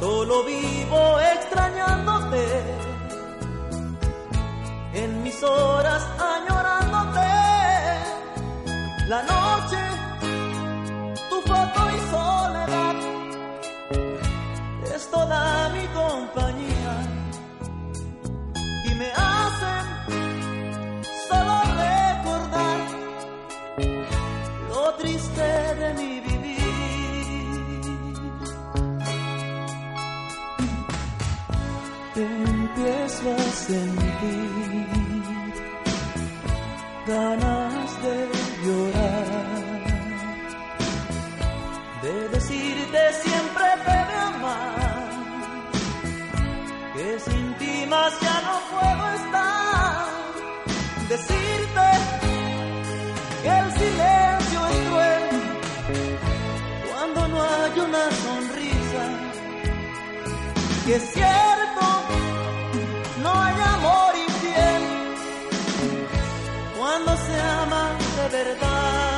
solo vivo extrañándote, en mis horas añorándote, la noche de decirte siempre te voy a amar, que sin ti más ya no puedo estar, decirte que el silencio es cruel cuando no hay una sonrisa, que es cierto, no hay amor infiel cuando se ama de verdad.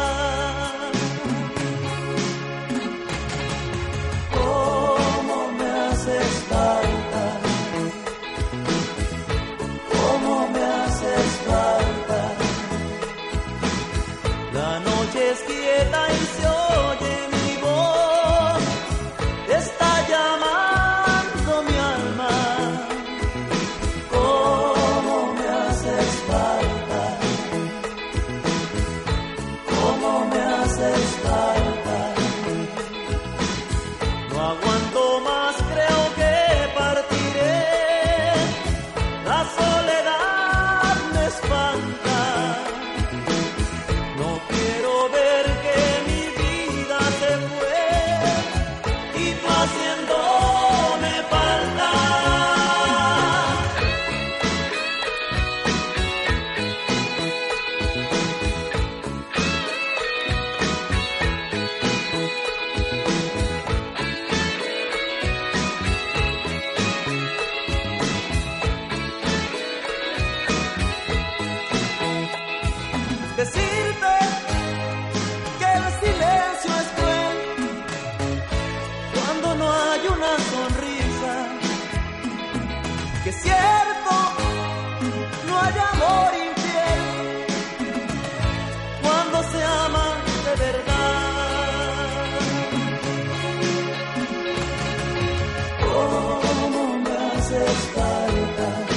haces falta.